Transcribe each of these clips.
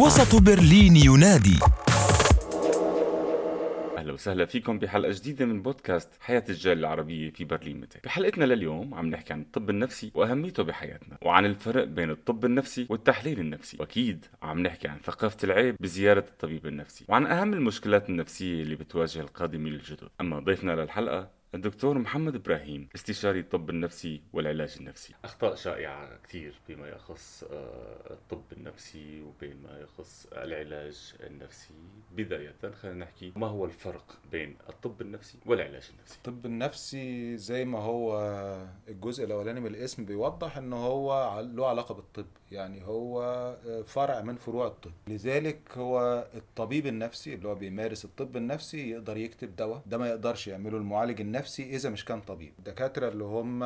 وسط برلين ينادي. أهلا وسهلا فيكم بحلقة جديدة من بودكاست حياة الجالية العربية في برلين متى. بحلقتنا لليوم عم نحكي عن الطب النفسي وأهميته بحياتنا وعن الفرق بين الطب النفسي والتحليل النفسي. وأكيد عم نحكي عن ثقافة العيب بزيارة الطبيب النفسي وعن أهم المشكلات النفسية اللي بتواجه القادمين الجدد أما ضيفنا للحلقة الدكتور محمد إبراهيم استشاري الطب النفسي والعلاج النفسي. أخطاء شائعة كثير بما يخص آه، الطب النفسي وبما يخص العلاج النفسي. بداية خلينا نحكي ما هو الفرق بين الطب النفسي والعلاج النفسي؟ الطب النفسي زي ما هو الجزء الأولاني من الاسم بيوضح ان هو له علاقة بالطب. يعني هو فرع من فروع الطب. لذلك هو الطبيب النفسي اللي هو بيمارس الطب النفسي يقدر يكتب دواء. ده ما يقدرش يعمله المعالج النفسي إذا مش كان طبيب. الدكاتره اللي هم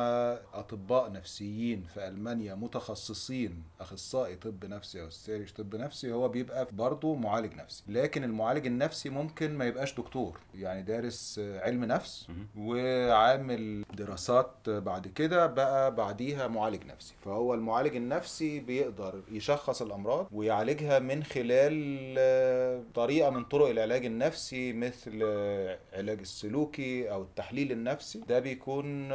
أطباء نفسيين في ألمانيا متخصصين أخصائي طب نفسي أو استشاري طب نفسي هو بيبقى برضه معالج نفسي. لكن المعالج النفسي ممكن ما يبقاش دكتور يعني دارس علم نفس وعامل دراسات بعد كده بقى بعديها معالج نفسي. فهو المعالج النفسي بيقدر يشخص الأمراض ويعالجها من خلال طريقة من طرق العلاج النفسي مثل علاج السلوكي أو التحليل النفسي ده بيكون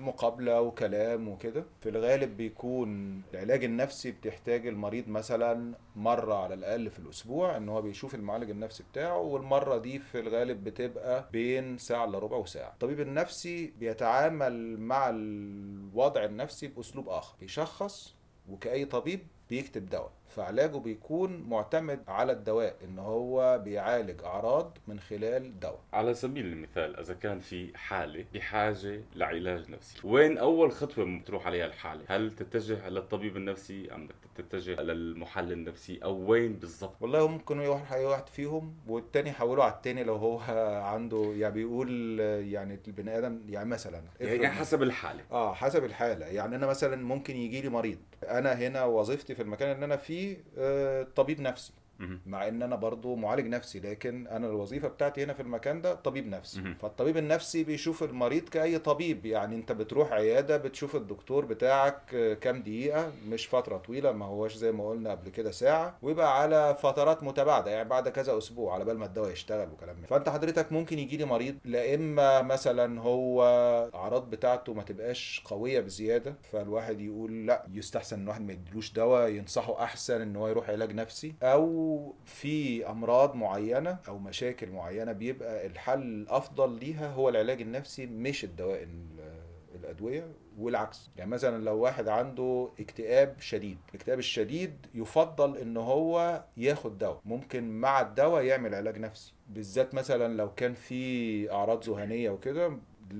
مقابلة وكلام وكده. في الغالب بيكون العلاج النفسي بتحتاج المريض مثلا مرة على الأقل في الأسبوع إن هو بيشوف المعالج النفسي بتاعه والمرة دي في الغالب بتبقى بين ساعة إلا ربع وساعة. الطبيب النفسي بيتعامل مع الوضع النفسي بأسلوب آخر. بيشخص وكأي طبيب بيكتب دواء. فعلاجه بيكون معتمد على الدواء إن هو بيعالج أعراض من خلال دواء. على سبيل المثال إذا كان في حالة بحاجه لعلاج نفسي. وين أول خطوة بتروح عليها الحالة؟ هل تتجه للطبيب النفسي أم تتجه للمحلل النفسي أو وين بالضبط؟ والله ممكن يروح اي واحد فيهم والتاني يحوله على التاني لو هو عنده يعني بيقول يعني البني آدم يعني مثلا يعني حسب الحالة. آه حسب الحالة. يعني أنا مثلا ممكن يجي لي مريض أنا هنا وظيفتي في المكان اللي أنا فيه آه طبيب نفسي. مع إن أنا برضو معالج نفسي لكن أنا الوظيفة بتاعتي هنا في المكان ده طبيب نفسي. فالطبيب النفسي بيشوف المريض كأي طبيب يعني أنت بتروح عيادة بتشوف الدكتور بتاعك كام دقيقة مش فترة طويلة ما هوش زي ما قلنا قبل كده ساعة ويبقى على فترات متباعدة يعني بعد كذا أسبوع على بال ما الدواء يشتغل وكلام من فأنت حضرتك ممكن يجي لي مريض لا إما مثلا هو الاعراض بتاعته ما تبقاش قوية بزيادة فالواحد يقول لا يستحسن إن الواحد ما يديلوش دواء ينصحه أحسن إن هو يروح علاج نفسي أو في أمراض معينة أو مشاكل معينة بيبقى الحل الأفضل ليها هو العلاج النفسي مش الدواء الأدوية والعكس. يعني مثلا لو واحد عنده اكتئاب شديد الاكتئاب الشديد يفضل إن هو ياخد دواء. ممكن مع الدواء يعمل علاج نفسي بالذات مثلا لو كان في أعراض ذهانيه وكده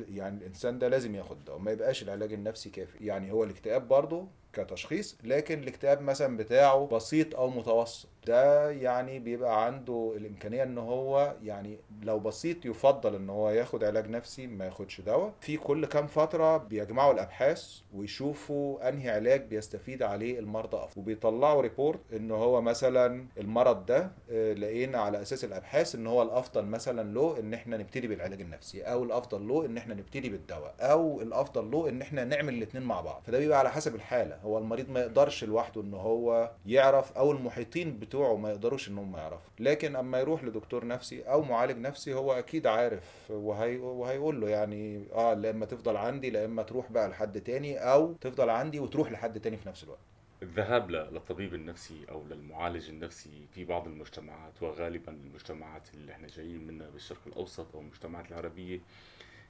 يعني الإنسان ده لازم ياخد دواء ما يبقاش العلاج النفسي كافي. يعني هو الاكتئاب برضه كتشخيص لكن الاكتئاب مثلا بتاعه بسيط أو متوسط. ده يعني بيبقى عنده الإمكانية إن هو يعني لو بسيط يفضل إن هو ياخد علاج نفسي ما ياخدش دواء. في كل كام فترة بيجمعوا الأبحاث ويشوفوا أنهي علاج بيستفيد عليه المرضى أفضل. وبيطلعوا report إن هو مثلا المرض ده لقينا على أساس الأبحاث إن هو الأفضل مثلا له إن إحنا نبتدي بالعلاج النفسي أو الأفضل له إن إحنا نبتدي بالدواء أو الأفضل له إن إحنا نعمل الاثنين مع بعض. فده بيبقى على حسب الحالة. هو المريض ما يقدرش لوحده إن هو يعرف أو المحيطين بتوعه ما يقدروش ان هم يعرفوا. لكن أما يروح لدكتور نفسي أو معالج نفسي هو أكيد عارف وهي وهيقول له يعني آه لا إما تفضل عندي لا إما تروح بقى لحد تاني أو تفضل عندي وتروح لحد تاني في نفس الوقت. الذهاب للطبيب النفسي أو للمعالج النفسي في بعض المجتمعات وغالبا المجتمعات اللي إحنا جايين منها بالشرق الأوسط أو المجتمعات العربية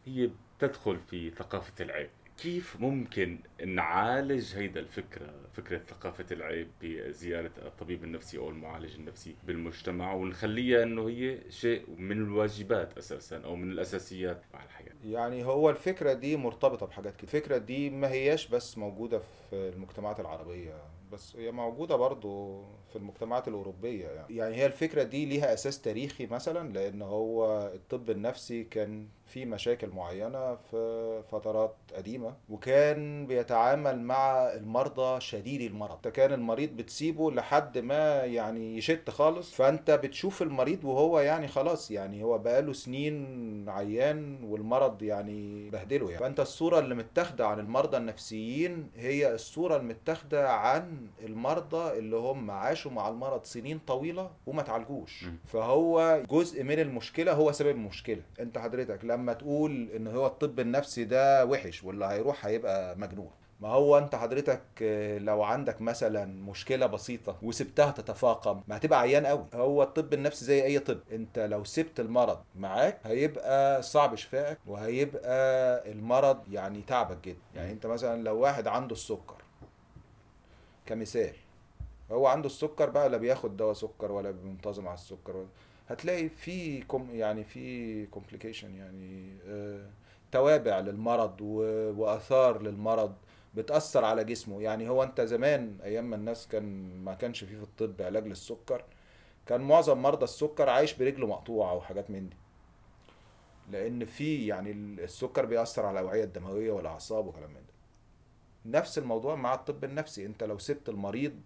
هي بتدخل في ثقافة العيب. كيف ممكن نعالج هيدا الفكرة فكرة ثقافة العيب بزيارة الطبيب النفسي أو المعالج النفسي بالمجتمع ونخليها أنه هي شيء من الواجبات أساسا أو من الأساسيات على الحياة. يعني هو الفكرة دي مرتبطة بحاجات كتير. الفكرة دي ما هياش بس موجودة في المجتمعات العربية. بس هي موجودة برضو في المجتمعات الأوروبية يعني. يعني هي الفكرة دي ليها أساس تاريخي مثلا لأن هو الطب النفسي كان في مشاكل معينة في فترات قديمة وكان بيتعامل مع المرضى شديدي المرض كان المريض بتسيبه لحد ما يعني يشت خالص فأنت بتشوف المريض وهو يعني خلاص يعني هو بقاله سنين عيان والمرض يعني بهدله يعني فأنت الصورة اللي متاخدة عن المرضى النفسيين هي الصورة المتاخدة عن عن المرضى اللي هم عاشوا مع المرض سنين طويلة وما تعالجوش. فهو جزء من المشكلة هو سبب المشكلة. انت حضرتك لما تقول ان هو الطب النفسي ده وحش واللي هيروح هيبقى مجنون. ما هو انت حضرتك لو عندك مثلا مشكلة بسيطة وسبتها تتفاقم ما هتبقى عيان قوي. هو الطب النفسي زي أي طب. انت لو سبت المرض معاك هيبقى صعب شفائك وهيبقى المرض يعني تعبك جدا. يعني انت مثلا لو واحد عنده السكر كمثال. هو عنده السكر بقى لا بياخد دواء سكر ولا منتظم على السكر. ولا هتلاقي في com يعني في complication يعني آه توابع للمرض وآثار للمرض بتأثر على جسمه. يعني هو أنت زمان أيام ما الناس كان ما كانش فيه في الطب علاج للسكر كان معظم مرضى السكر عايش برجله مقطوعة وحاجات من دي. لأن في يعني السكر بيأثر على الأوعية الدموية والأعصاب وكلام من ده. نفس الموضوع مع الطب النفسي. انت لو سبت المريض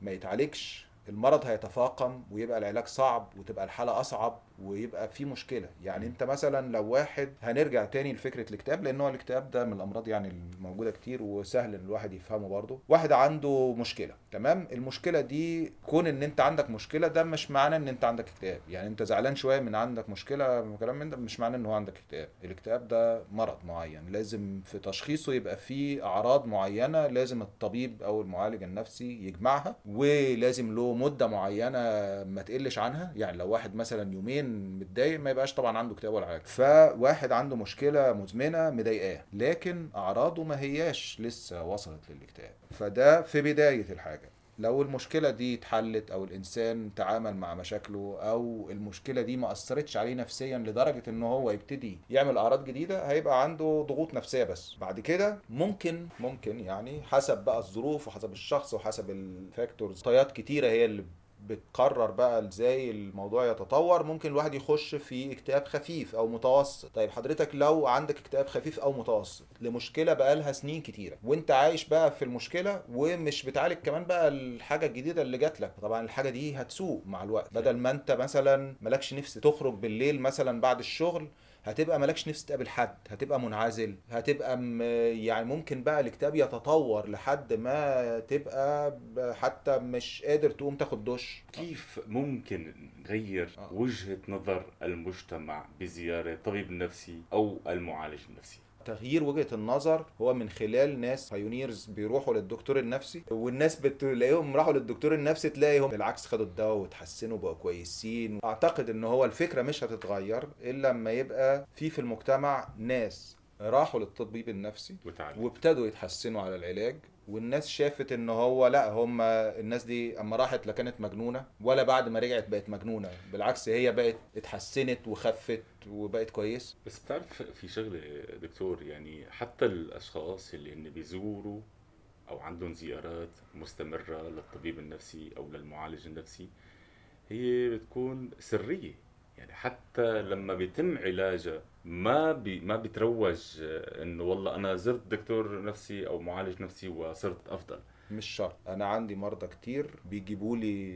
ما يتعالجش المرض هيتفاقم ويبقى العلاج صعب وتبقى الحالة أصعب. ويبقى في مشكلة. يعني انت مثلا لو واحد هنرجع تاني لفكرة الاكتئاب لأن هو الاكتئاب ده من الأمراض يعني الموجودة كتير وسهل إن الواحد يفهمه برضه. واحد عنده مشكلة تمام؟ المشكلة دي كون إن أنت عندك مشكلة ده مش معناه إن أنت عندك اكتئاب. يعني أنت زعلان شوية من عندك مشكلة وكلام من ده مش معناه إن هو عندك اكتئاب. الاكتئاب ده مرض معين. لازم في تشخيصه يبقى فيه أعراض معينة لازم الطبيب أو المعالج النفسي يجمعها ولازم له مدة معينة ما تقلش عنها. يعني لو واحد مثلا يومين متضايق ما يبقاش طبعا عنده اكتئاب ولا حاجة. فواحد عنده مشكلة مزمنة مضايقاه لكن أعراضه ما هياش لسه وصلت للاكتئاب فده في بداية الحاجة. لو المشكلة دي اتحلت أو الإنسان تعامل مع مشاكله أو المشكلة دي ما أثرتش عليه نفسيا لدرجة إن هو يبتدي يعمل أعراض جديدة هيبقى عنده ضغوط نفسية بس. بعد كده ممكن ممكن يعني حسب بقى الظروف وحسب الشخص وحسب الفاكتورز طيات كتيرة هي اللي بتقرر بقى إزاي الموضوع يتطور ممكن الواحد يخش في اكتئاب خفيف أو متوسط. طيب حضرتك لو عندك اكتئاب خفيف أو متوسط لمشكلة بقالها سنين كتيرة وأنت عايش بقى في المشكلة ومش بتعالج كمان بقى الحاجة الجديدة اللي جات لك طبعا الحاجة دي هتسوء مع الوقت. بدل ما أنت مثلا مالكش نفس تخرج بالليل مثلا بعد الشغل هتبقى مالكش نفس تقابل حد هتبقى منعزل هتبقى م... يعني ممكن بقى الاكتئاب يتطور لحد ما تبقى حتى مش قادر تقوم تاخد دش كيف ممكن نغير آه. وجهة نظر المجتمع بزيارة طبيب نفسي أو المعالج النفسي تغيير وجهة النظر هو من خلال ناس بايونيرز بيروحوا للدكتور النفسي والناس بتلاقيهم راحوا للدكتور النفسي تلاقيهم بالعكس خدوا الدواء وتحسنوا بقوا كويسين. أعتقد إن هو الفكرة مش هتتغير إلا لما يبقى في في المجتمع ناس راحوا للطبيب النفسي وابتدوا يتحسنوا على العلاج. والناس شافت إن هو لأ هم الناس دي أما راحت لا كانت مجنونة ولا بعد ما رجعت بقت مجنونة بالعكس هي بقت اتحسنت وخفت وبقت كويس. بس بتعرف في شغلة دكتور يعني حتى الأشخاص اللي هن بيزوروا أو عندهم زيارات مستمرة للطبيب النفسي أو للمعالج النفسي هي بتكون سرية. يعني حتى لما بيتم علاجها ما بي ما بتروج إنه والله أنا زرت دكتور نفسي أو معالج نفسي وصرت أفضل. مش شرط. أنا عندي مرضى كتير بيجيبوا لي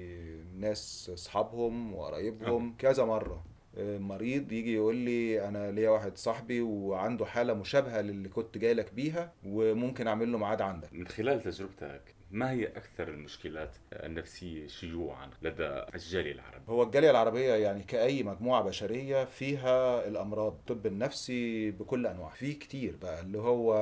ناس أصحابهم وقرايبهم كذا مرة. آه، مريض يجي يقول لي أنا ليا واحد صاحبي وعنده حالة مشابهة للي كنت جاي لك بيها وممكن أعمل له ميعاد عندك. من خلال تجربتك ما هي أكثر المشكلات النفسية شيوعا لدى الجالية العربية؟ هو الجالية العربية يعني كأي مجموعة بشرية فيها الأمراض الطب النفسي بكل أنواع في كتير بقى اللي هو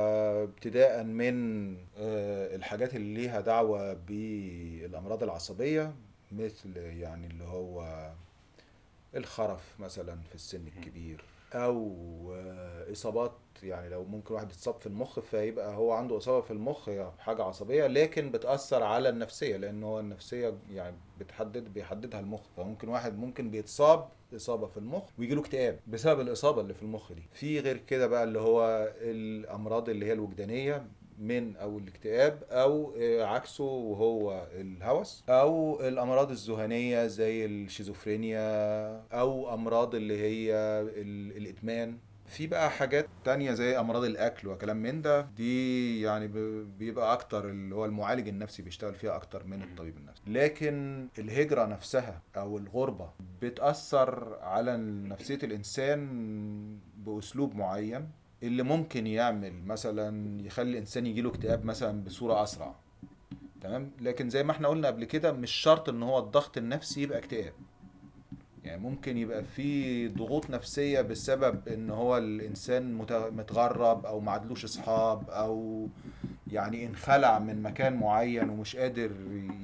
ابتداء من آه، الحاجات اللي ليها دعوة بالأمراض العصبية مثل يعني اللي هو الخرف مثلا في السن الكبير أو آه، إصابات يعني لو ممكن واحد يتصاب في المخ فيبقى هو عنده إصابة في المخ هي حاجة عصبية لكن بتأثر على النفسية لأن هو النفسية يعني بتحدد بيحددها المخ. فممكن واحد ممكن بيتصاب إصابة في المخ ويجي له اكتئاب بسبب الإصابة اللي في المخ دي. في غير كده بقى اللي هو الأمراض اللي هي الوجدانية من أو الاكتئاب أو عكسه وهو الهوس أو الأمراض الذهنيه زي الشيزوفرينيا أو أمراض اللي هي ال- الإدمان. في بقى حاجات تانية زي أمراض الأكل وكلام من ده. دي يعني بيبقى أكتر اللي هو المعالج النفسي بيشتغل فيها أكتر من الطبيب النفسي. لكن الهجرة نفسها أو الغربة بتأثر على نفسية الإنسان بأسلوب معين اللي ممكن يعمل مثلا يخلي الإنسان يجيله اكتئاب مثلا بصورة أسرع. تمام؟ لكن زي ما إحنا قلنا قبل كده مش شرط إن هو الضغط النفسي يبقى اكتئاب. يعني ممكن يبقى في ضغوط نفسية بسبب إن هو الإنسان مت- متغرب أو معدلوش أصحاب أو يعني انخلع من مكان معين ومش قادر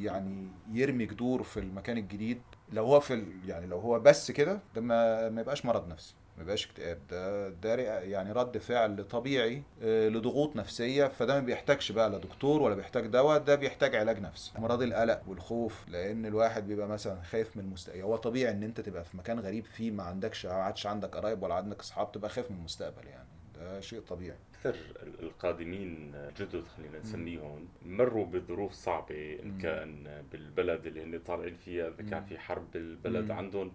يعني يرمي جذور في المكان الجديد. لو هو في يعني لو هو بس كده ده ما ما يبقاش مرض نفسي. ما يبقاش اكتئاب. ده ده يعني رد فعل طبيعي آه، لضغوط نفسية. فده ما بيحتاجش بقى لا دكتور ولا بيحتاج دواء ده بيحتاج علاج نفسي. أمراض القلق والخوف لأن الواحد بيبقى مثلا خايف من المستقبل هو طبيعي إن أنت تبقى في مكان غريب فيه ما عندكش ما عادش عندك قرايب ولا عندك أصحاب تبقى خايف من المستقبل يعني. شيء طبيعي أكثر القادمين جدد خلينا نسميهم مروا بظروف صعبة إن. كان بالبلد اللي هن طالعين فيها إذا كان. في حرب بالبلد. عندهم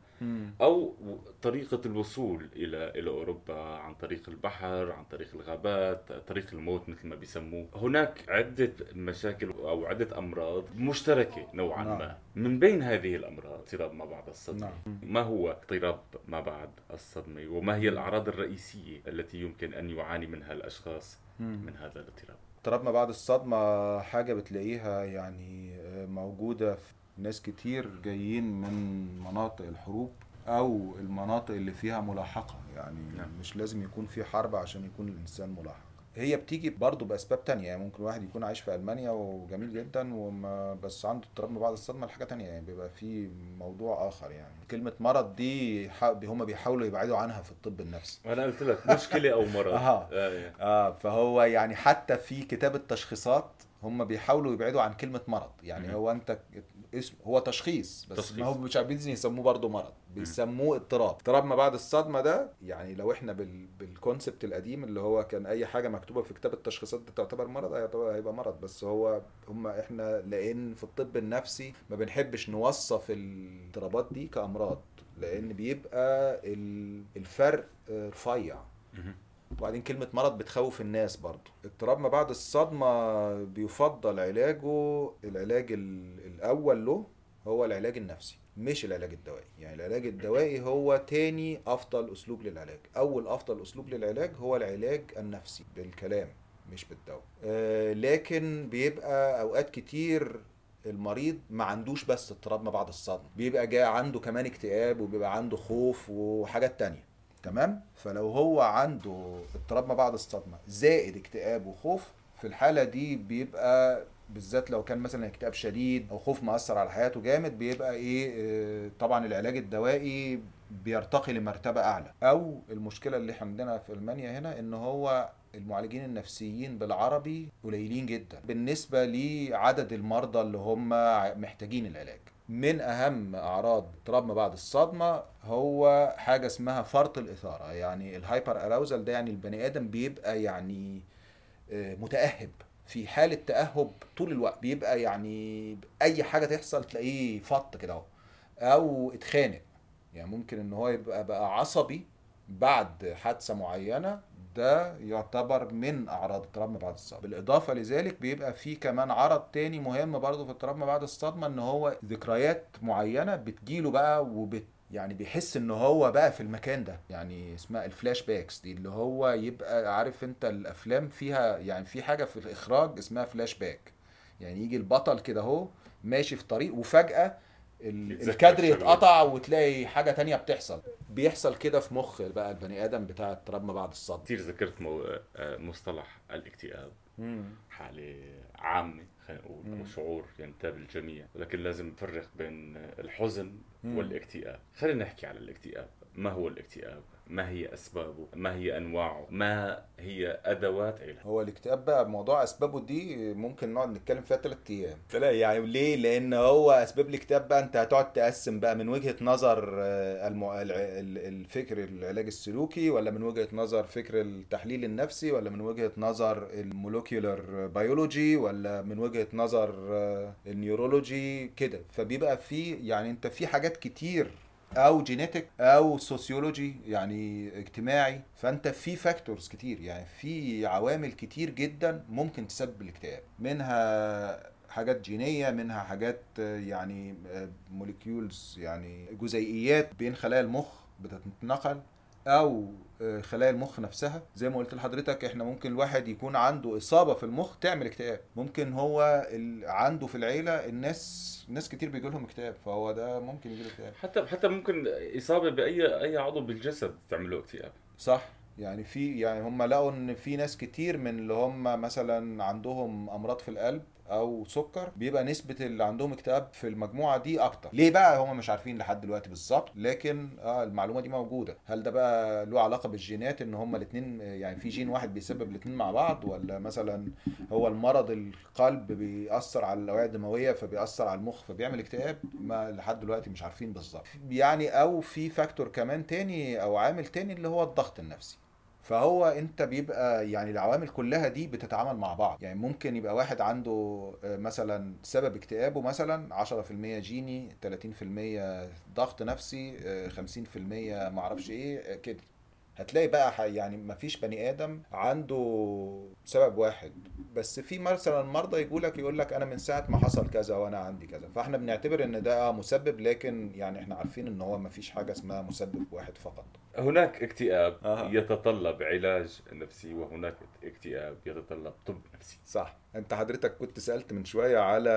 أو طريقة الوصول إلى إلى أوروبا عن طريق البحر عن طريق الغابات طريق الموت مثل ما بيسموه هناك عدة مشاكل أو عدة أمراض مشتركة نوعا نعم. ما من بين هذه الأمراض اضطراب ما بعد الصدمة نعم. ما هو اضطراب ما بعد الصدمة وما هي الأعراض الرئيسية التي يمكن أن يعاني منها الأشخاص من هذا الاضطراب؟ اضطراب ما بعد الصدمة حاجة بتلاقيها يعني آه، موجودة في ناس كتير جايين من مناطق الحروب أو المناطق اللي فيها ملاحقة. يعني نعم. مش لازم يكون في حرب عشان يكون الإنسان ملاحق. هي بتيجي برضه بأسباب تانية يعني ممكن واحد يكون عايش في ألمانيا وجميل جدا وما بس عنده اضطراب ما بعد الصدمة لحاجة تانية يعني بيبقى في موضوع آخر يعني كلمة مرض دي هم بيحاولوا يبعدوا عنها في الطب النفسي وأنا قلت لك مشكلة أو مرض أها. آه. آه فهو يعني حتى في كتاب التشخيصات هم بيحاولوا يبعدوا عن كلمة مرض يعني. هو أنت اسم هو تشخيص بس تشخيص. ما هو مش عايزين يسموه برضه مرض بيسموه اضطراب. اضطراب ما بعد الصدمة ده يعني لو إحنا بال... بالكونسبت القديم اللي هو كان أي حاجة مكتوبة في كتاب التشخيصات دي تعتبر مرض هيبقى مرض. بس هو هم إحنا لأن في الطب النفسي ما بنحبش نوصف الاضطرابات دي كأمراض لأن بيبقى ال- الفرق رفيع. وبعدين كلمة مرض بتخوف الناس برضو. اضطراب ما بعد الصدمة بيفضل علاجه العلاج ال- الأول له هو العلاج النفسي. مش العلاج الدوائي. يعني العلاج الدوائي هو تاني أفضل أسلوب للعلاج. أول أفضل أسلوب للعلاج هو العلاج النفسي بالكلام مش بالدواء. آه لكن بيبقى أوقات كتير المريض ما عندوش بس اضطراب ما بعد الصدمة. بيبقى جاي عنده كمان اكتئاب وبيبقى عنده خوف وحاجات تانية. تمام؟ فلو هو عنده اضطراب ما بعد الصدمة زائد اكتئاب وخوف في الحالة دي بيبقى بالذات لو كان مثلا اكتئاب شديد أو خوف مأثر على حياته جامد بيبقى إيه آه، طبعا العلاج الدوائي بيرتقي لمرتبة أعلى. أو المشكلة اللي عندنا في ألمانيا هنا إن هو المعالجين النفسيين بالعربي قليلين جدا بالنسبة لعدد المرضى اللي هم محتاجين العلاج. من أهم أعراض اضطراب ما بعد الصدمة هو حاجة اسمها فرط الإثارة يعني الهايبر اراوزال ده يعني البني آدم بيبقى يعني آه، متأهب في حالة تأهب طول الوقت بيبقى يعني أي حاجة تحصل تلاقيه فط كده أهو أو اتخانق. يعني ممكن إن هو يبقى بقى عصبي بعد حادثة معينة ده يعتبر من أعراض اضطراب ما بعد الصدمة. بالإضافة لذلك بيبقى في كمان عرض تاني مهم برضه في اضطراب ما بعد الصدمة إن هو ذكريات معينة بتجيله بقى وبت يعني بيحس إن هو بقى في المكان ده. يعني اسمها ال flashbacks دي اللي هو يبقى عارف أنت الأفلام فيها يعني في حاجة في الإخراج اسمها فلاش باك يعني يجي البطل كده أهو ماشي في طريق وفجأة الكادر. يتقطع وتلاقي حاجة تانية بتحصل. بيحصل كده في مخ بقى البني آدم بتاع اضطراب ما بعد الصدمة. كثير ذكرت مو... آه، مصطلح الاكتئاب. حالة عامة. خلينا نقول. أو شعور ينتاب الجميع ولكن لازم نفرق بين الحزن. والاكتئاب خلينا نحكي على الاكتئاب ما هو الاكتئاب ما هي أسبابه؟ ما هي أنواعه؟ ما هي أدوات علاجه؟ هو الاكتئاب بقى موضوع أسبابه دي ممكن نقعد نتكلم فيها ثلاث أيام. لا يعني ليه؟ لأن هو أسباب الاكتئاب بقى أنت هتقعد تقسم بقى من وجهة نظر آه، المع... الفكر العلاج السلوكي ولا من وجهة نظر فكر التحليل النفسي ولا من وجهة نظر ال molecular biology ولا من وجهة نظر آه، ال neurology كده. فبيبقى في يعني أنت في حاجات كتير أو genetic أو sociology يعني اجتماعي. فأنت في factors كتير يعني في عوامل كتير جدا ممكن تسبب الاكتئاب. منها حاجات جينية منها حاجات آه، يعني موليكيولز يعني جزيئيات بين خلايا المخ بتتنقل. أو آه، خلايا المخ نفسها. زي ما قلت لحضرتك إحنا ممكن الواحد يكون عنده إصابة في المخ تعمل اكتئاب. ممكن هو ال... عنده في العيلة الناس ناس كتير بيجي لهم اكتئاب فهو ده ممكن يجي له اكتئاب. حتى حتى ممكن إصابة بأي أي عضو بالجسد تعمل له اكتئاب. صح. يعني في يعني هم لقوا إن في ناس كتير من اللي هم مثلا عندهم أمراض في القلب أو سكر بيبقى نسبة اللي عندهم اكتئاب في المجموعة دي أكتر. ليه بقى؟ هم مش عارفين لحد دلوقتي بالظبط لكن آه المعلومة دي موجودة. هل ده بقى له علاقة بالجينات إن هم الاثنين يعني في جين واحد بيسبب الاثنين مع بعض ولا مثلا هو المرض القلب بيأثر على الأوعية الدموية فبيأثر على المخ فبيعمل اكتئاب؟ ما لحد دلوقتي مش عارفين بالظبط. يعني أو في factor كمان تاني أو عامل تاني اللي هو الضغط النفسي. فهو انت بيبقى يعني العوامل كلها دي بتتعامل مع بعض. يعني ممكن يبقى واحد عنده آه، مثلا سبب اكتئابه مثلا 10% جيني 30% ضغط نفسي آه، 50% معرفش إيه آه، كده. هتلاقي بقى يعني مفيش بني آدم عنده سبب واحد. بس في مثلا مرضى يقول لك يقول لك أنا من ساعة ما حصل كذا وأنا عندي كذا. فإحنا بنعتبر إن ده مسبب لكن يعني إحنا عارفين إن هو مفيش حاجة اسمها مسبب واحد فقط. هناك اكتئاب أها. يتطلب علاج نفسي وهناك اكتئاب يتطلب طب نفسي. صح. انت حضرتك كنت سألت من شوية على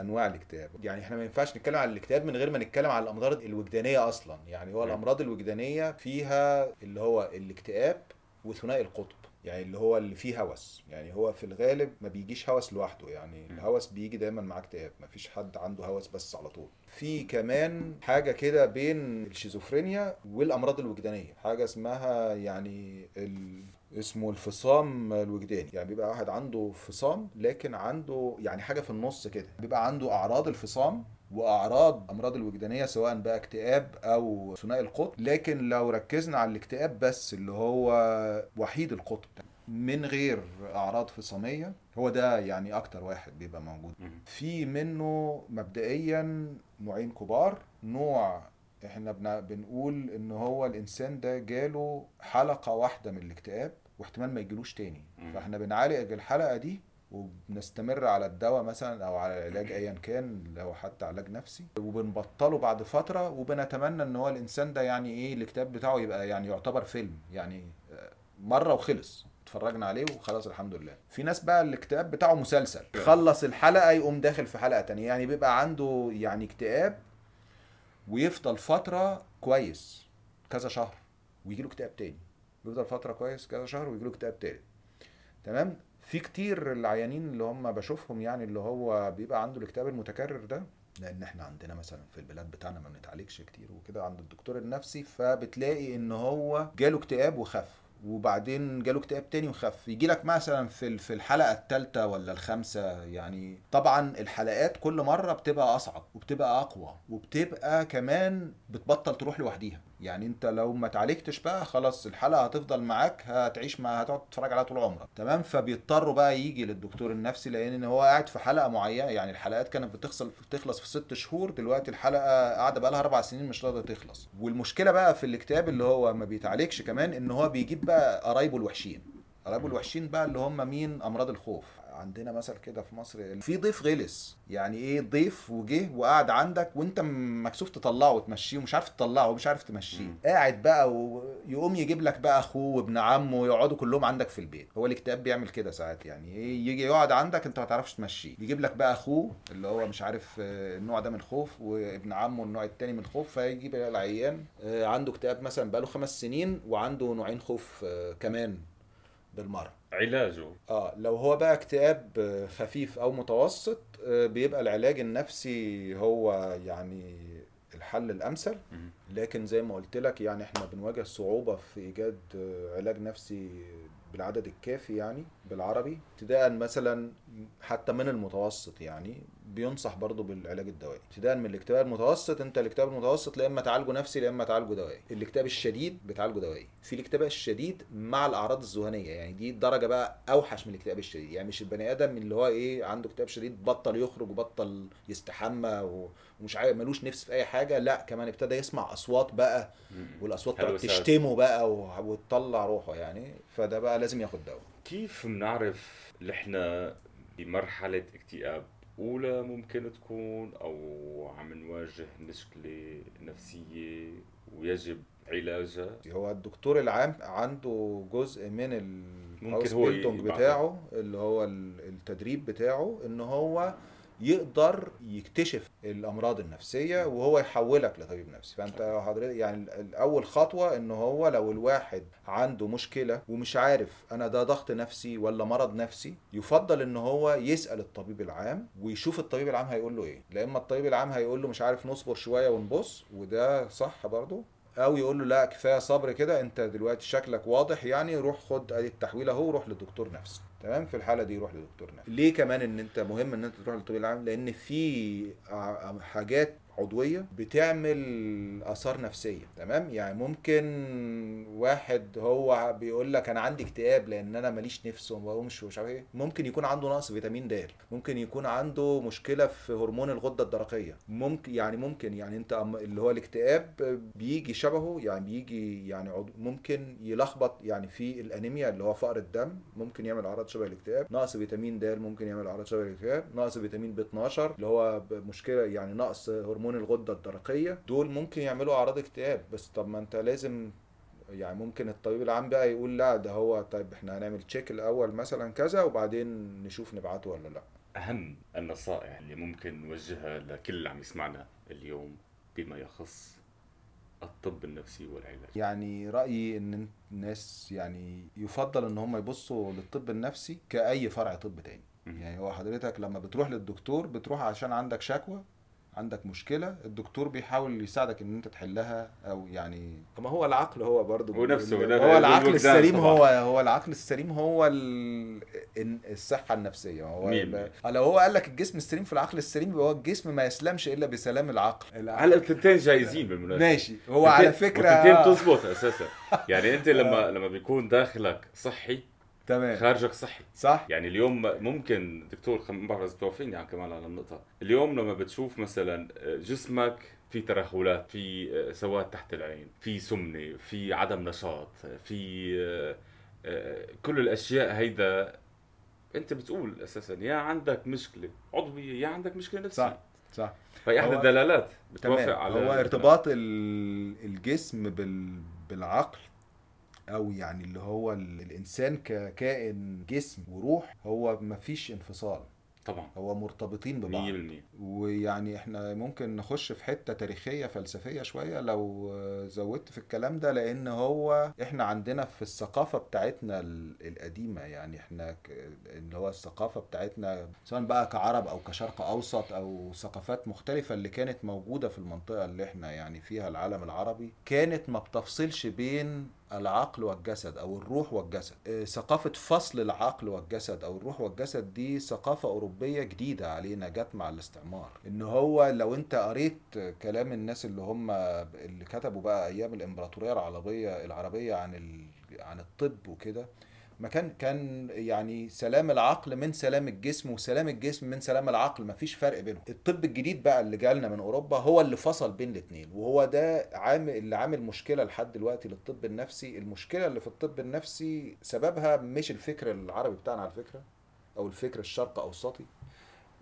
أنواع الاكتئاب يعني إحنا ما ينفعش نتكلم عن الاكتئاب من غير ما نتكلم عن الأمراض الوجدانية أصلا. يعني هو. الأمراض الوجدانية فيها اللي هو الاكتئاب وثنائي القطب. يعني اللي هو اللي فيه هوس. يعني هو في الغالب ما بيجيش هوس لوحده. يعني. الهوس بيجي دايما مع اكتئاب ما فيش حد عنده هوس بس على طول. في كمان حاجة كده بين الشيزوفرينيا والأمراض الوجدانية. حاجة اسمها يعني ال... اسمه الفصام الوجداني. يعني بيبقى واحد عنده فصام لكن عنده يعني حاجة في النص كده. بيبقى عنده أعراض الفصام وأعراض أمراض الوجدانية سواء بقى اكتئاب أو ثنائي القطب. لكن لو ركزنا على الاكتئاب بس اللي هو وحيد القطب من غير أعراض فصامية هو ده يعني أكتر واحد بيبقى موجود. في منه مبدئيا نوعين كبار. نوع إحنا بن- بنقول إن هو الإنسان ده جاله حلقة واحدة من الاكتئاب واحتمال ما يجيلوش تاني. فإحنا بنعالج الحلقة دي وبنستمر على الدواء مثلا أو على العلاج ايا كان لو حتى علاج نفسي. وبنبطله بعد فترة وبنتمنى إن هو الإنسان ده يعني إيه الاكتئاب بتاعه يبقى يعني يعتبر فيلم. يعني آه، مرة وخلص. اتفرجنا عليه وخلاص الحمد لله. في ناس بقى الاكتئاب بتاعه مسلسل. خلص الحلقة يقوم داخل في حلقة تانية. يعني بيبقى عنده يعني اكتئاب ويفضل فترة كويس كذا شهر ويجي له اكتئاب تاني. يفضل فترة كويس كذا شهر ويجي له اكتئاب تاني تمام؟ في كتير العيانين اللي هم بشوفهم يعني اللي هو بيبقى عنده الاكتئاب المتكرر ده لأن إحنا عندنا مثلا في البلاد بتاعنا ما بنتعالجش كتير وكده عند الدكتور النفسي فبتلاقي إن هو جاله اكتئاب وخف وبعدين جاله اكتئاب تاني وخف. يجي لك مثلا في في الحلقة الثالثه ولا الخامسة يعني طبعا الحلقات كل مرة بتبقى أصعب وبتبقى أقوى وبتبقى كمان بتبطل تروح لوحديها. يعني انت لو ما اتعالجتش بقى خلاص الحلقة هتفضل معاك هتعيش مع هتقعد تتفرج عليها طول عمرك. تمام؟ فبيضطروا بقى يجي للدكتور النفسي لأن هو قاعد في حلقة معينة يعني الحلقات كانت بتخلص بتخلص في ست شهور دلوقتي الحلقة قاعدة بقى لها أربع سنين مش راضية تخلص. والمشكلة بقى في الاكتئاب اللي هو ما بيتعالجش كمان إن هو بيجيب بقى قرايبه الوحشين. قرايبه الوحشين بقى اللي هم مين؟ أمراض الخوف. عندنا مثل كده في مصر في ضيف غلس. يعني إيه ضيف وجه وقعد عندك وانت مكسوف تطلعه وتمشيه ومش عارف تطلعه ومش عارف تمشيه. قاعد بقى ويقوم يجيب لك بقى اخوه وابن عمه ويقعدوا كلهم عندك في البيت. هو الاكتئاب بيعمل كده ساعات يعني. إيه يجي يقعد عندك انت ما تعرفش تمشيه. يجيب لك بقى اخوه اللي هو مش عارف آه، النوع ده من الخوف وابن عمه النوع التاني من الخوف فيجيب العيان. آه، عنده اكتئاب مثلا بقاله خمس سنين وعنده نوعين خوف آه، كمان. بالمرة. علاجه. آه لو هو بقى اكتئاب آه، خفيف أو متوسط آه، بيبقى العلاج النفسي هو يعني الحل الأمثل. لكن زي ما قلت لك يعني إحنا بنواجه صعوبة في إيجاد آه، علاج نفسي بالعدد الكافي يعني بالعربي. ابتداء مثلا حتى من المتوسط يعني بينصح برضه بالعلاج الدوائي. ابتداء من الاكتئاب المتوسط انت الاكتئاب المتوسط لا إما تعالجه نفسي لا إما تعالجه دوائي. الاكتئاب الشديد بتعالجه دوائي. في الاكتئاب الشديد مع الأعراض الذهنيه يعني دي درجة بقى أوحش من الاكتئاب الشديد. يعني مش البني آدم اللي هو إيه عنده اكتئاب شديد بطل يخرج وبطل يستحمى ومش عارف ملوش نفس في أي حاجة لا كمان ابتدى يسمع أصوات بقى. والأصوات. تشتمه بقى وتطلع روحه يعني. فده بقى لازم ياخد دواء. كيف بنعرف نحن بمرحلة اكتئاب؟ أولى ممكن تكون أو عم نواجه مشكلة نفسية ويجب علاجها هو الدكتور العام عنده جزء من ممكن هو. بتاعه اللي هو ال- التدريب بتاعه إن هو يقدر يكتشف الأمراض النفسية وهو يحولك لطبيب نفسي. فأنت حضرتك يعني الأول خطوة ان هو لو الواحد عنده مشكلة ومش عارف أنا ده ضغط نفسي ولا مرض نفسي يفضل ان هو يسأل الطبيب العام ويشوف الطبيب العام هيقول له إيه. لا إما الطبيب العام هيقول له مش عارف نصبر شوية ونبص وده صح برضه أو يقول له لا كفاية صبر كده أنت دلوقتي شكلك واضح يعني روح خد أدي التحويل أهو روح لدكتور نفسي. تمام؟ في الحالة دي روح لدكتور نفسي ليه كمان إن أنت مهم إن أنت تروح للطبيب العام؟ لأن في حاجات عضوية بتعمل آثار نفسية تمام؟ يعني ممكن واحد هو بيقول لك أنا عندي اكتئاب لأن أنا ماليش نفس وما بقومش ومش عارف إيه ممكن يكون عنده نقص فيتامين د ممكن يكون عنده مشكلة في هرمون الغدة الدرقية. ممكن يعني ممكن يعني أنت اللي هو الاكتئاب بيجي شبهه يعني بيجي يعني ممكن يلخبط يعني في الأنيميا اللي هو فقر الدم ممكن يعمل أعراض شبه الاكتئاب نقص فيتامين د ممكن يعمل أعراض شبه الاكتئاب نقص فيتامين ب 12 اللي هو مشكلة يعني نقص هرمون الغدة الدرقية. دول ممكن يعملوا أعراض اكتئاب بس طب ما أنت لازم يعني ممكن الطبيب العام بقى يقول لا ده هو طيب إحنا هنعمل تشيك الأول مثلا كذا وبعدين نشوف نبعته ولا لا. أهم النصائح اللي ممكن نوجهها لكل اللي عم يسمعنا اليوم بما يخص الطب النفسي والعلاج. يعني رأيي إن الناس يعني يفضل إن هم يبصوا للطب النفسي كأي فرع طب تاني. يعني هو حضرتك لما بتروح للدكتور بتروح عشان عندك شكوى عندك مشكلة الدكتور بيحاول يساعدك إن أنت تحلها أو يعني ما هو العقل هو برضه هو نفسه، هو العقل السليم طبعاً. هو هو العقل السليم هو ال- إن- الصحة النفسية. هو لو هو قال لك الجسم السليم في العقل السليم يبقى هو الجسم ما يسلمش إلا بسلام العقل. هلا التنتين جايزين بالمناسبة؟ ماشي. هو على فكرة التنتين تزبط أساسا. يعني أنت لما لما بيكون داخلك صحي تمام. خارجك صحي. صح؟ يعني اليوم ممكن دكتور خم- ما بعرف إذا توافقني يعني كمان على النقطة. اليوم لما بتشوف مثلا جسمك في ترهلات في سواد تحت العين في سمنة في عدم نشاط في آه، آه، كل الأشياء هيدا أنت بتقول أساسا يا عندك مشكلة عضوية يا عندك مشكلة نفسية. صح صح. فهي أحد هو- الدلالات. بتوافق على هو ارتباط ال- الجسم بال... بالعقل. أو يعني اللي هو ال- الإنسان ككائن جسم وروح هو مفيش انفصال. طبعا. هو مرتبطين ببعض. 100% ويعني إحنا ممكن نخش في حتة تاريخية فلسفية شوية لو زودت في الكلام ده لأن هو إحنا عندنا في الثقافة بتاعتنا ال- القديمة. يعني إحنا اللي هو الثقافة بتاعتنا سواء بقى كعرب أو كشرق أوسط أو ثقافات مختلفة اللي كانت موجودة في المنطقة اللي إحنا يعني فيها العالم العربي كانت ما بتفصلش بين العقل والجسد أو الروح والجسد. آه، ثقافة فصل العقل والجسد أو الروح والجسد دي ثقافة أوروبية جديدة علينا جت مع الاستعمار. إن هو لو أنت قريت كلام الناس اللي هم اللي كتبوا بقى أيام الإمبراطورية العربية العربية عن ال... عن الطب وكده ما كان يعني سلام العقل من سلام الجسم وسلام الجسم من سلام العقل. مفيش فرق بينهم. الطب الجديد بقى اللي جالنا من أوروبا هو اللي فصل بين الاثنين وهو ده عامل اللي عامل مشكلة لحد دلوقتي للطب النفسي. المشكلة اللي في الطب النفسي سببها مش الفكر العربي بتاعنا على فكرة أو الفكر الشرق أوسطي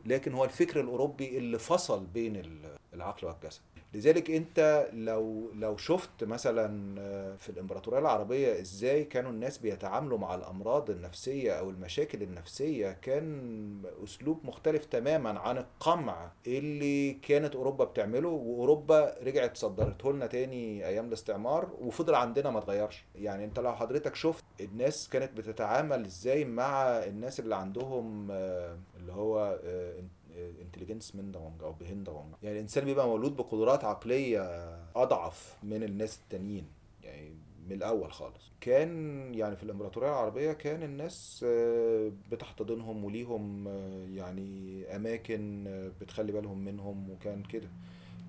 لكن هو الفكر الأوروبي اللي فصل بين ال- العقل والجسد. لذلك انت لو لو شفت مثلا في الإمبراطورية العربية إزاي كانوا الناس بيتعاملوا مع الأمراض النفسية أو المشاكل النفسية كان أسلوب مختلف تماما عن القمع اللي كانت أوروبا بتعمله وأوروبا رجعت صدرته لنا تاني أيام الاستعمار وفضل عندنا ما اتغيرش. يعني انت لو حضرتك شفت الناس كانت بتتعامل إزاي مع الناس اللي عندهم آه، اللي هو Intelligenzminderung أو Behinderung يعني الإنسان بيبقى مولود بقدرات عقلية أضعف من الناس التانيين يعني من الأول خالص. كان يعني في الإمبراطورية العربية كان الناس آه، بتحتضنهم وليهم آه، يعني أماكن آه، بتخلي بالهم منهم وكان كده.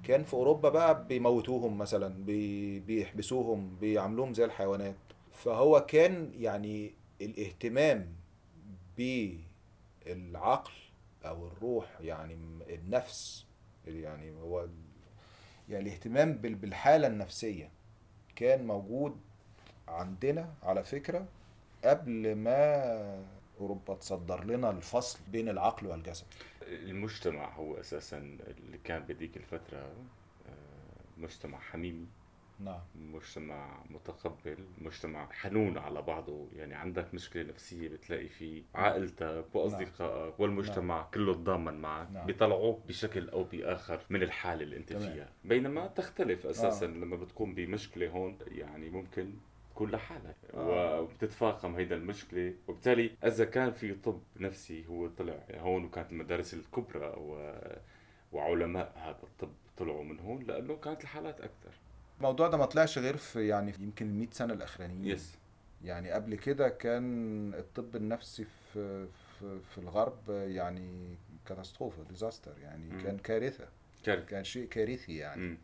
كان في أوروبا بقى بيموتوهم مثلا بي- بيحبسوهم بيعاملوهم زي الحيوانات. فهو كان يعني الاهتمام بالعقل أو الروح يعني النفس يعني هو يعني الاهتمام بال- بالحالة النفسية كان موجود عندنا على فكرة قبل ما أوروبا تصدر لنا الفصل بين العقل والجسد. المجتمع هو أساسا اللي كان بهذيك الفترة آه، مجتمع حميمي. نعم مجتمع متقبل مجتمع حنون على بعضه يعني عندك مشكلة نفسية بتلاقي فيه عائلتك وأصدقائك والمجتمع نعم. كله تضامن معك نعم. بيطلعوك بشكل أو بآخر من الحالة اللي تمام. فيها بينما تختلف أساسا آه. لما بتكون بمشكلة هون يعني ممكن تكون لحالك آه. وبتتفاقم هيدا المشكلة وبالتالي إذا كان في طب نفسي هو طلع هون وكانت المدارس الكبرى و... وعلماء هذا الطب طلعوا من هون لأنه كانت الحالات أكثر الموضوع ده ما طلعش غير في يعني يمكن ال 100 سنة الأخرانيين. yes يعني قبل كده كان الطب النفسي في في, في الغرب يعني Katastrophe disaster يعني مم. كان كارثة. كارثة. كان شيء كارثي يعني. مم.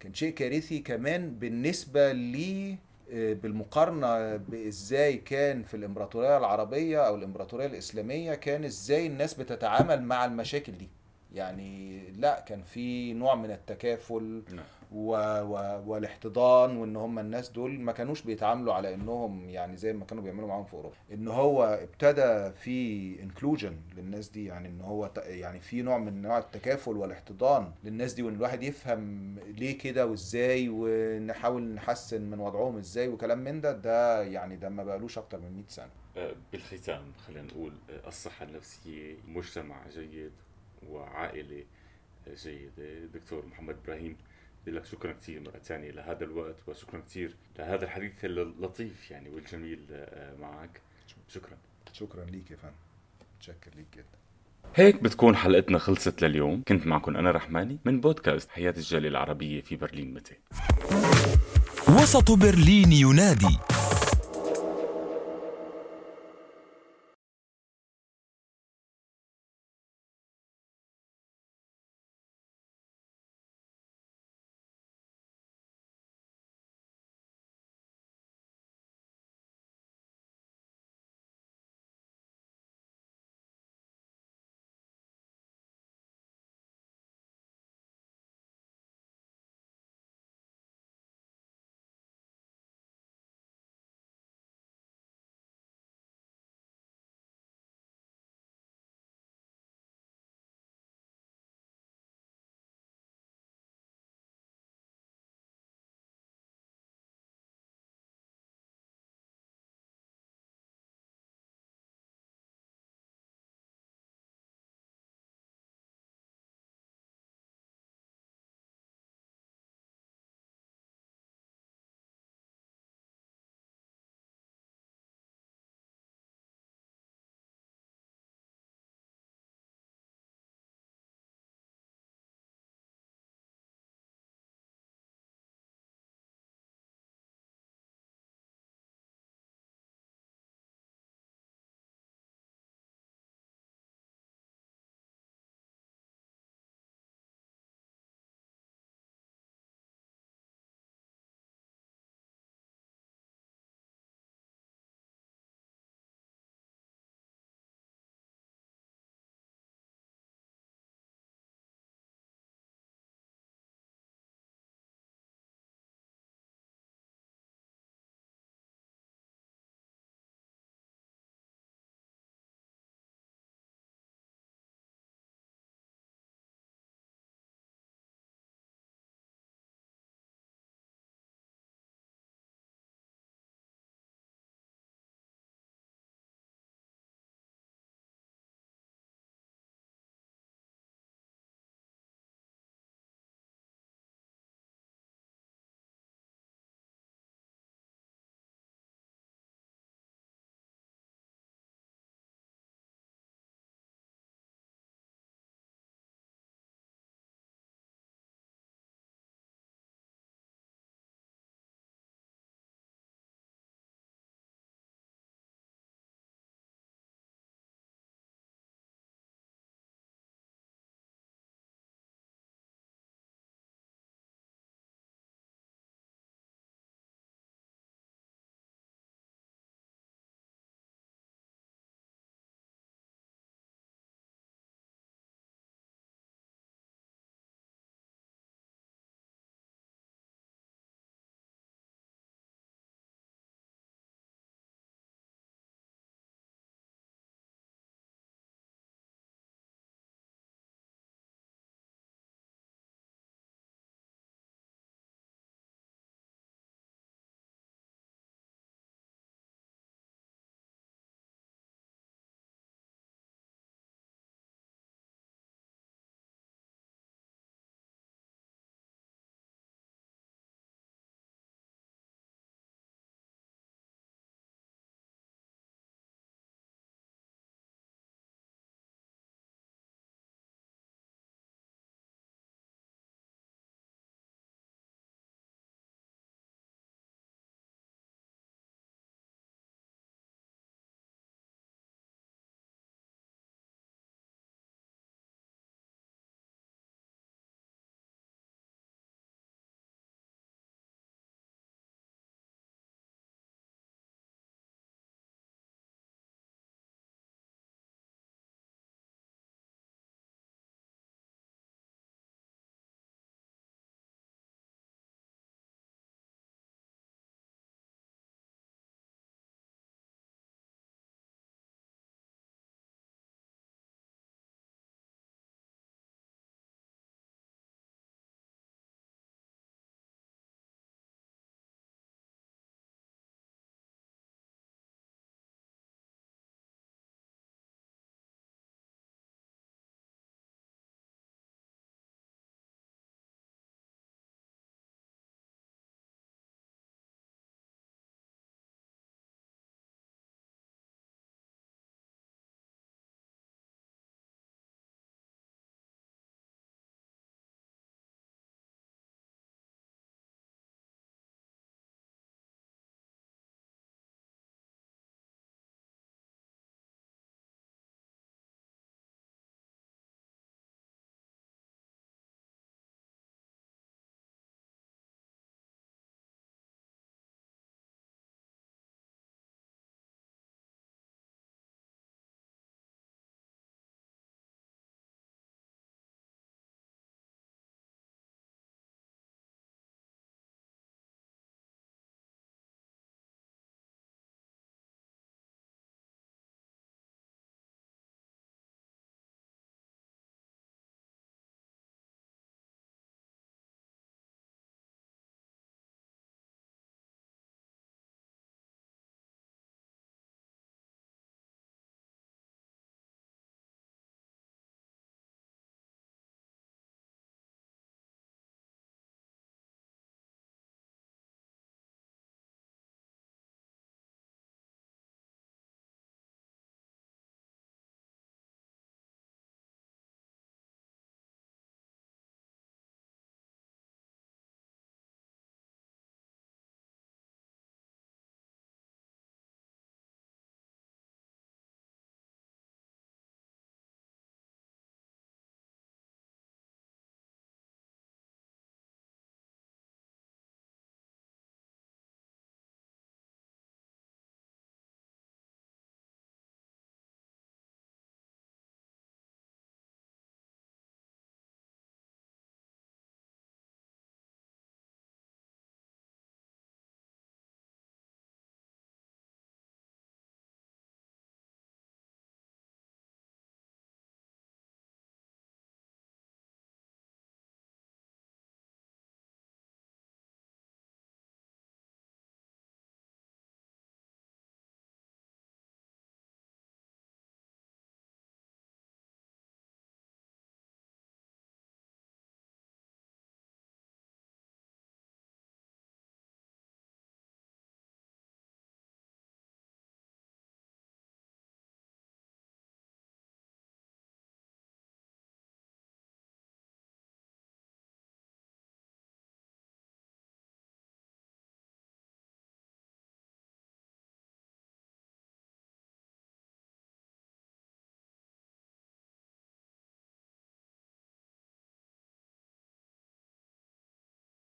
كان شيء كارثي كمان بالنسبة لي آه، بالمقارنة بازاي كان في الإمبراطورية العربية أو الإمبراطورية الإسلامية كان إزاي الناس بتتعامل مع المشاكل دي. يعني لا كان في نوع من التكافل. نعم. و... و... والاحتضان وإن هم الناس دول ما كانوش بيتعاملوا على إنهم يعني زي ما كانوا بيعملوا معاهم في أوروبا. إن هو ابتدى في inclusion للناس دي يعني إن هو ت... يعني في نوع من نوع التكافل والاحتضان للناس دي وإن الواحد يفهم ليه كده وإزاي ونحاول نحسن من وضعهم إزاي وكلام من ده ده يعني ده ما بقالوش أكتر من 100 سنة. آه، بالختام خلينا نقول آه، الصحة النفسية مجتمع جيد وعائلة جيدة. دكتور محمد إبراهيم بدي لك شكرا كثير مرة ثانية لهذا الوقت وشكرا كثير لهذا الحديث اللطيف يعني والجميل آه، معك. شكرا. شكرا ليك يا فندم. متشكر ليك جدا. هيك بتكون حلقتنا خلصت لليوم. كنت معكم أنا رحماني من بودكاست حياة الجالية العربية في برلين متى وسط برلين ينادي.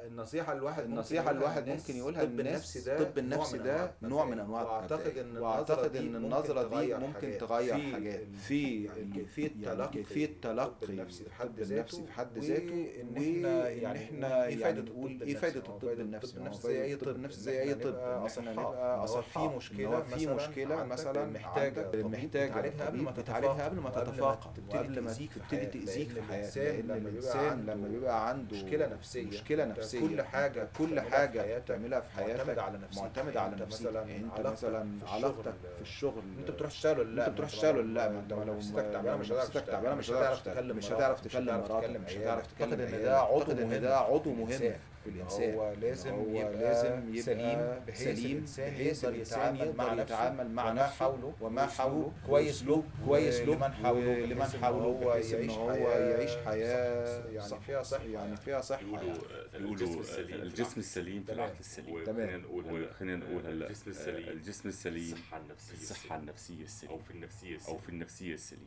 النصيحة الواحد النصيحة الواحد ممكن يقولها الطب النفسي ده الطب النفسي ده نوع من أنواع وأعتقد. إن وأعتقد إن النظرة دي ممكن. تغير في حاجات ال- في يعني في التلقي يعني في التلقي النفسي في حد ذاته في حد ذاته إحنا وإن يعني إحنا إيه يعني فايدة نقول الطب إيه النفسي؟ الطب النفسي زي الطب طب النفسي إن زي أي طب نبقى ان إحنا أصحاء. نبقى إن هو اصحاء في هو في عندك مثلا طبيب محتاجة تعالجها قبل ما طبيب تعالجها قبل ما تتفاقم في تبتدي. تأذيك في حياتك الإنسان لأن لما بيبقى عنده لما بيبقى عنده مشكلة نفسية كل حاجة أنت كل حياتك بتعملها في حياتك معتمدة على نفسك. معتمدة على أنت نفسك مثلاً يعني انت علاقتك مثلا في علاقتك الشغل- في الشغل انت بتروح تشتغل ولا لا انت بتروح تشتغل ولا لا ما انت لو نفسيتك تعبانة لو مش هتعرف نفسيتك. تعبانة مش هتعرف تكلم مش هتعرف تكلم مش مراتك تكلم مش. هتعرف تكلم اعتقد إن. ده عضو مهم ده عضو في مهم الإنسان. في الإنسان. هو لازم هو يبقى لازم يبقى سليم بحيث سليم بحيث يقدر الإنسان يتعامل مع يقدر نفسه يتعامل مع وما نفسه حوله وما حوله كويس له كويس له ولمن حوله إن حوله هو يعيش هو يعيش حياة صح- يعني صح- فيها صحة يعني فيها صحة. بيقولوا يعني. بيقولوا الجسم السليم. في العقل السليم. تمام. خلينا نقول هلا الجسم السليم. الجسم السليم الصحة النفسية الصحة النفسية السليمة. أو في النفسية أو السليمة. في النفسية السليمة.